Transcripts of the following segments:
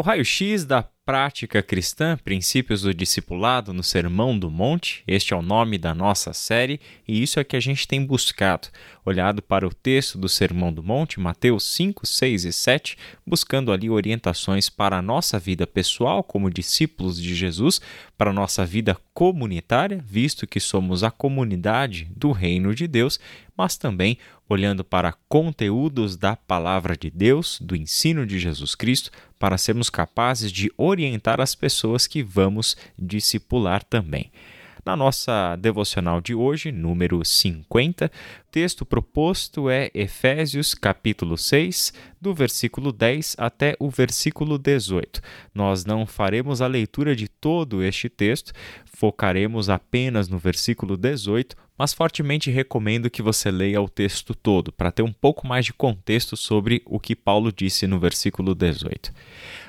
O raio-x da prática cristã, princípios do discipulado no Sermão do Monte, este é o nome da nossa série e isso é que a gente tem buscado. Olhado para o texto do Sermão do Monte, Mateus 5, 6 e 7, buscando ali orientações para a nossa vida pessoal como discípulos de Jesus, para a nossa vida comunitária, visto que somos a comunidade do reino de Deus, mas também olhando para conteúdos da palavra de Deus, do ensino de Jesus Cristo, para sermos capazes de orientar as pessoas que vamos discipular também. Na nossa devocional de hoje, número 50, o texto proposto é Efésios capítulo 6, do versículo 10 até o versículo 18. Nós não faremos a leitura de todo este texto, focaremos apenas no versículo 18, mas fortemente recomendo que você leia o texto todo para ter um pouco mais de contexto sobre o que Paulo disse no versículo 18.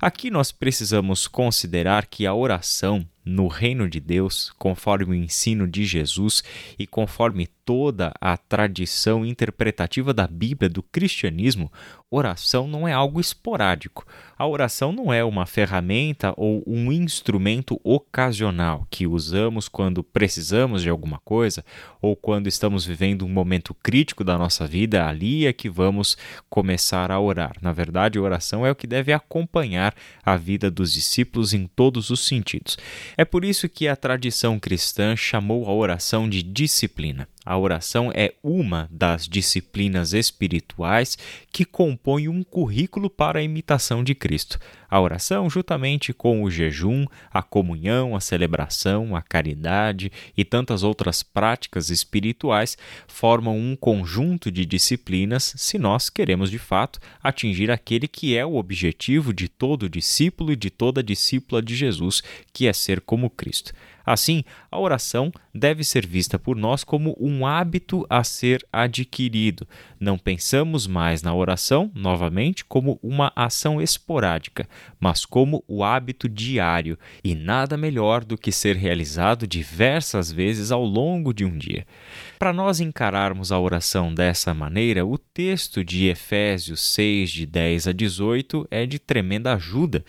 Aqui nós precisamos considerar que a oração no reino de Deus, conforme o ensino de Jesus e conforme toda a tradição interpretativa da Bíblia, do cristianismo, oração não é algo esporádico. A oração não é uma ferramenta ou um instrumento ocasional que usamos quando precisamos de alguma coisa ou quando estamos vivendo um momento crítico da nossa vida, ali é que vamos começar a orar. Na verdade, oração é o que deve acompanhar a vida dos discípulos em todos os sentidos. É por isso que a tradição cristã chamou a oração de disciplina. A oração é uma das disciplinas espirituais que compõe um currículo para a imitação de Cristo. A oração, juntamente com o jejum, a comunhão, a celebração, a caridade e tantas outras práticas espirituais, formam um conjunto de disciplinas se nós queremos de fato atingir aquele que é o objetivo de todo discípulo e de toda discípula de Jesus, que é ser como Cristo. Assim, a oração deve ser vista por nós como um hábito a ser adquirido. Não pensamos mais na oração, novamente, como uma ação esporádica, mas como o hábito diário, e nada melhor do que ser realizado diversas vezes ao longo de um dia. Para nós encararmos a oração dessa maneira, o texto de Efésios 6, de 10 a 18, é de tremenda ajuda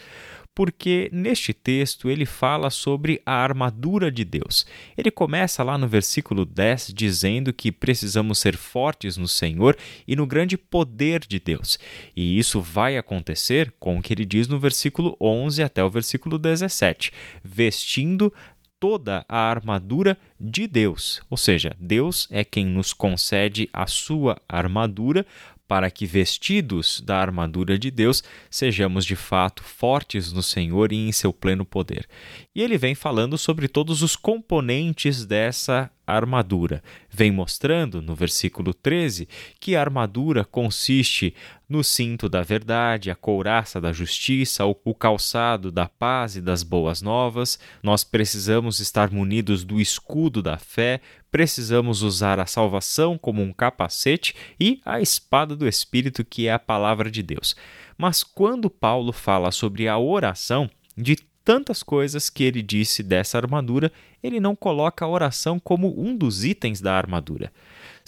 porque neste texto ele fala sobre a armadura de Deus. Ele começa lá no versículo 10 dizendo que precisamos ser fortes no Senhor e no grande poder de Deus. E isso vai acontecer com o que ele diz no versículo 11 até o versículo 17, vestindo toda a armadura de Deus. Ou seja, Deus é quem nos concede a sua armadura para que, vestidos da armadura de Deus, sejamos de fato fortes no Senhor e em seu pleno poder. E ele vem falando sobre todos os componentes dessa armadura. Vem mostrando no versículo 13 que a armadura consiste no cinto da verdade, a couraça da justiça, o calçado da paz e das boas novas. Nós precisamos estar munidos do escudo da fé, precisamos usar a salvação como um capacete e a espada do Espírito, que é a palavra de Deus. Mas quando Paulo fala sobre a oração, de tantas coisas que ele disse dessa armadura, ele não coloca a oração como um dos itens da armadura.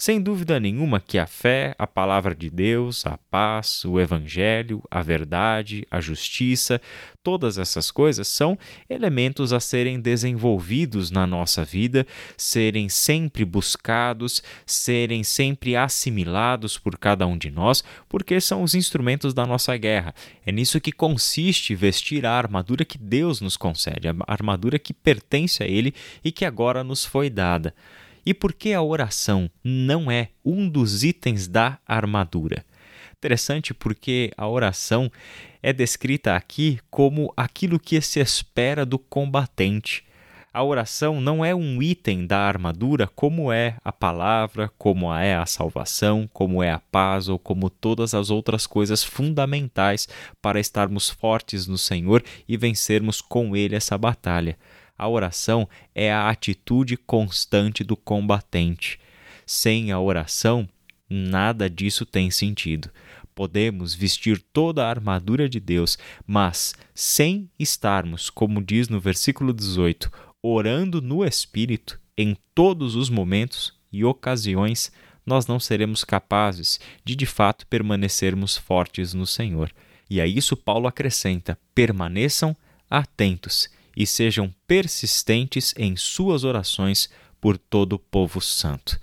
Sem dúvida nenhuma que a fé, a palavra de Deus, a paz, o evangelho, a verdade, a justiça, todas essas coisas são elementos a serem desenvolvidos na nossa vida, serem sempre buscados, serem sempre assimilados por cada um de nós, porque são os instrumentos da nossa guerra. É nisso que consiste vestir a armadura que Deus nos concede, a armadura que pertence a Ele e que agora nos foi dada. E por que a oração não é um dos itens da armadura? Interessante porque a oração é descrita aqui como aquilo que se espera do combatente. A oração não é um item da armadura como é a palavra, como é a salvação, como é a paz ou como todas as outras coisas fundamentais para estarmos fortes no Senhor e vencermos com Ele essa batalha. A oração é a atitude constante do combatente. Sem a oração, nada disso tem sentido. Podemos vestir toda a armadura de Deus, mas sem estarmos, como diz no versículo 18, orando no Espírito em todos os momentos e ocasiões, nós não seremos capazes de de fato permanecermos fortes no Senhor. E a isso Paulo acrescenta: permaneçam atentos e sejam persistentes em suas orações por todo o povo santo.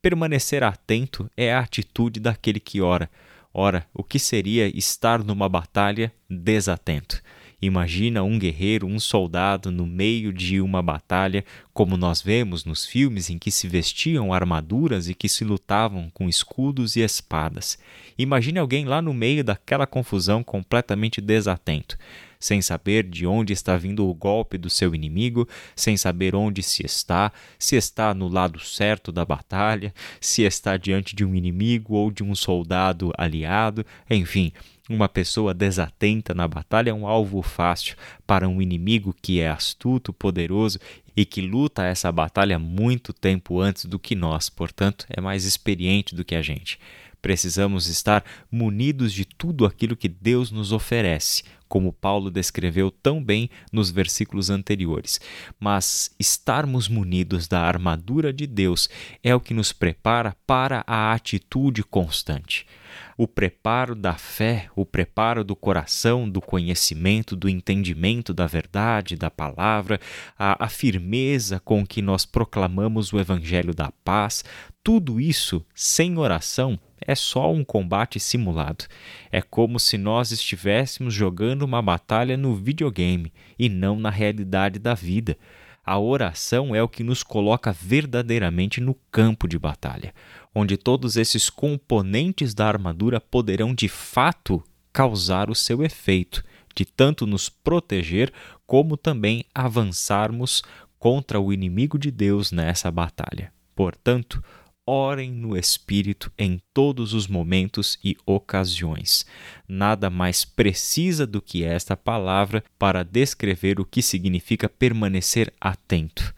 Permanecer atento é a atitude daquele que ora. Ora, o que seria estar numa batalha desatento? Imagina um guerreiro, um soldado no meio de uma batalha, como nós vemos nos filmes em que se vestiam armaduras e que se lutavam com escudos e espadas. Imagine alguém lá no meio daquela confusão completamente desatento sem saber de onde está vindo o golpe do seu inimigo, sem saber onde se está, se está no lado certo da batalha, se está diante de um inimigo ou de um soldado aliado, enfim, uma pessoa desatenta na batalha é um alvo fácil para um inimigo que é astuto, poderoso e que luta essa batalha muito tempo antes do que nós, portanto, é mais experiente do que a gente. Precisamos estar munidos de tudo aquilo que Deus nos oferece, como Paulo descreveu tão bem nos versículos anteriores. Mas estarmos munidos da armadura de Deus é o que nos prepara para a atitude constante. O preparo da fé, o preparo do coração, do conhecimento, do entendimento da verdade, da palavra, a, a firmeza com que nós proclamamos o evangelho da paz, tudo isso sem oração é só um combate simulado. É como se nós estivéssemos jogando uma batalha no videogame e não na realidade da vida. A oração é o que nos coloca verdadeiramente no campo de batalha, onde todos esses componentes da armadura poderão de fato causar o seu efeito, de tanto nos proteger como também avançarmos contra o inimigo de Deus nessa batalha. Portanto, orem no Espírito em todos os momentos e ocasiões. Nada mais precisa do que esta palavra para descrever o que significa permanecer atento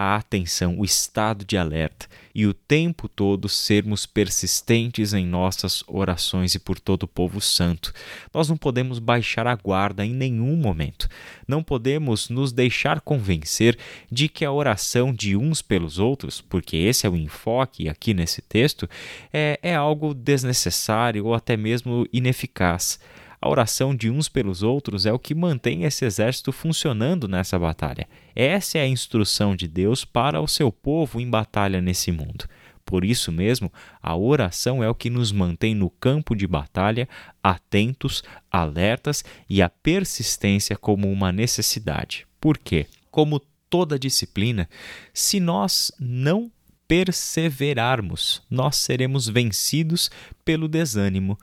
a atenção, o estado de alerta e o tempo todo sermos persistentes em nossas orações e por todo o povo santo. Nós não podemos baixar a guarda em nenhum momento. Não podemos nos deixar convencer de que a oração de uns pelos outros, porque esse é o enfoque aqui nesse texto, é, é algo desnecessário ou até mesmo ineficaz. A oração de uns pelos outros é o que mantém esse exército funcionando nessa batalha. Essa é a instrução de Deus para o seu povo em batalha nesse mundo. Por isso mesmo, a oração é o que nos mantém no campo de batalha, atentos, alertas e a persistência como uma necessidade. Por quê? Como toda disciplina, se nós não perseverarmos, nós seremos vencidos pelo desânimo,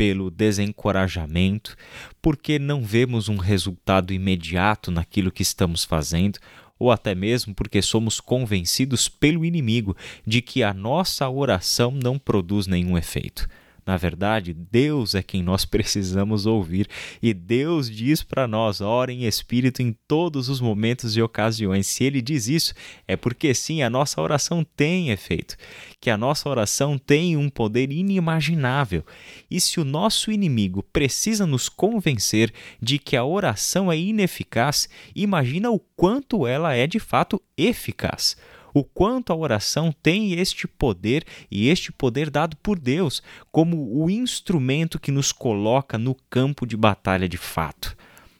pelo desencorajamento, porque não vemos um resultado imediato naquilo que estamos fazendo, ou até mesmo porque somos convencidos pelo inimigo de que a nossa oração não produz nenhum efeito. Na verdade, Deus é quem nós precisamos ouvir e Deus diz para nós: ore em espírito em todos os momentos e ocasiões. Se Ele diz isso, é porque sim, a nossa oração tem efeito, que a nossa oração tem um poder inimaginável. E se o nosso inimigo precisa nos convencer de que a oração é ineficaz, imagina o quanto ela é de fato eficaz o quanto a oração tem este poder e este poder dado por Deus como o instrumento que nos coloca no campo de batalha de fato.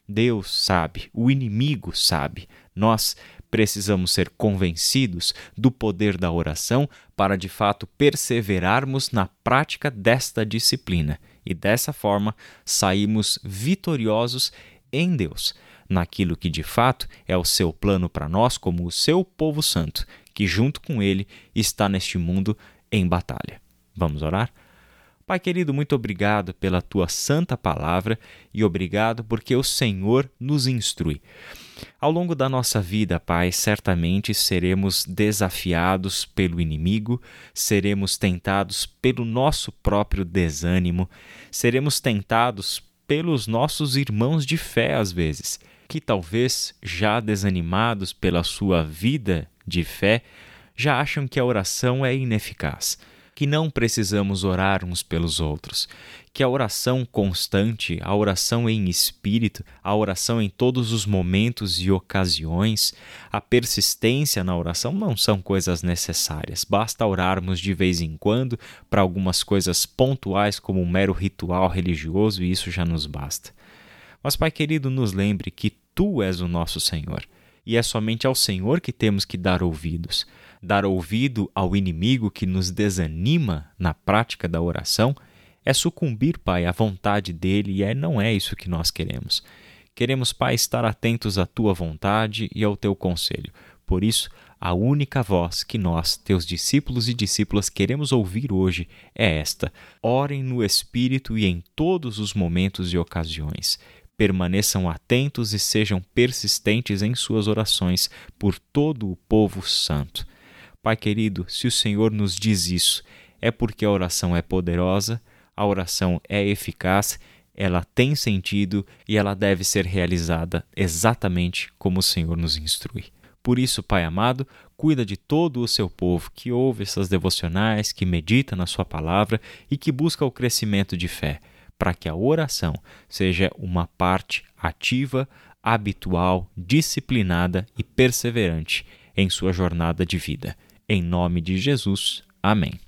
Deus sabe, o inimigo sabe. Nós precisamos ser convencidos do poder da oração para de fato perseverarmos na prática desta disciplina e dessa forma saímos vitoriosos em Deus, naquilo que de fato é o seu plano para nós como o seu povo santo, que junto com ele está neste mundo em batalha. Vamos orar? Pai querido, muito obrigado pela tua santa palavra e obrigado porque o Senhor nos instrui. Ao longo da nossa vida, Pai, certamente seremos desafiados pelo inimigo, seremos tentados pelo nosso próprio desânimo, seremos tentados pelos nossos irmãos de fé às vezes, que talvez já desanimados pela sua vida de fé, já acham que a oração é ineficaz que não precisamos orar uns pelos outros, que a oração constante, a oração em espírito, a oração em todos os momentos e ocasiões, a persistência na oração não são coisas necessárias. Basta orarmos de vez em quando para algumas coisas pontuais, como um mero ritual religioso, e isso já nos basta. Mas, Pai querido, nos lembre que Tu és o nosso Senhor e é somente ao Senhor que temos que dar ouvidos. Dar ouvido ao inimigo que nos desanima na prática da oração é sucumbir, Pai, à vontade dele e é, não é isso que nós queremos. Queremos, Pai, estar atentos à tua vontade e ao teu conselho. Por isso, a única voz que nós, teus discípulos e discípulas, queremos ouvir hoje é esta: orem no Espírito e em todos os momentos e ocasiões permaneçam atentos e sejam persistentes em suas orações por todo o povo santo. Pai querido, se o Senhor nos diz isso, é porque a oração é poderosa, a oração é eficaz, ela tem sentido e ela deve ser realizada exatamente como o Senhor nos instrui. Por isso, Pai amado, cuida de todo o seu povo que ouve essas devocionais, que medita na Sua palavra e que busca o crescimento de fé para que a oração seja uma parte ativa, habitual, disciplinada e perseverante em sua jornada de vida. Em nome de Jesus. Amém.